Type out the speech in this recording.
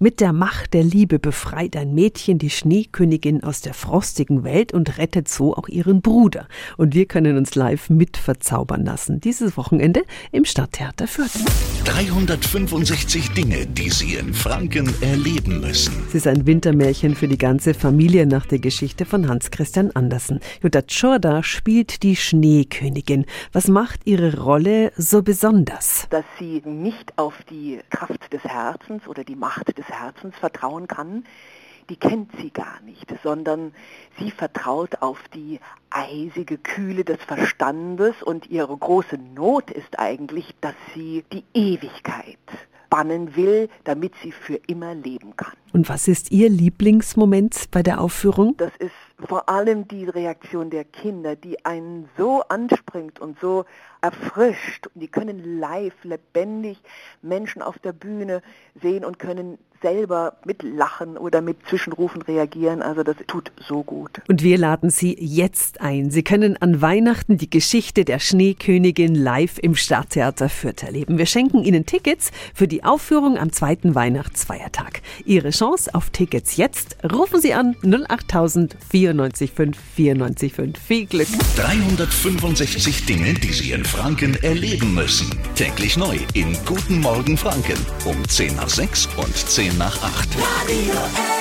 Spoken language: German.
Mit der Macht der Liebe befreit ein Mädchen die Schneekönigin aus der frostigen Welt und rettet so auch ihren Bruder. Und wir können uns live mit verzaubern lassen. Dieses Wochenende im Stadttheater Fürth. 365 Dinge, die Sie in Franken erleben müssen. Es ist ein Wintermärchen für die ganze Familie nach der Geschichte von Hans Christian Andersen. Jutta Tschorda spielt die Schneekönigin. Was macht ihre Rolle so besonders? Dass sie nicht auf die Kraft des Herzens oder die Macht des des Herzens vertrauen kann, die kennt sie gar nicht, sondern sie vertraut auf die eisige Kühle des Verstandes und ihre große Not ist eigentlich, dass sie die Ewigkeit bannen will, damit sie für immer leben kann. Und was ist Ihr Lieblingsmoment bei der Aufführung? Das ist vor allem die Reaktion der Kinder, die einen so anspringt und so erfrischt. Die können live, lebendig Menschen auf der Bühne sehen und können selber mit Lachen oder mit Zwischenrufen reagieren. Also das tut so gut. Und wir laden Sie jetzt ein. Sie können an Weihnachten die Geschichte der Schneekönigin live im Stadttheater Fürth erleben. Wir schenken Ihnen Tickets für die Aufführung am zweiten Weihnachtsfeiertag. Ihre Chance auf Tickets jetzt. Rufen Sie an 08000 94 5 94 5. Viel Glück. 365 Dinge, die Sie in Franken erleben müssen. Täglich neu in Guten Morgen Franken um 10 nach 6 und 10 nach 8. Radio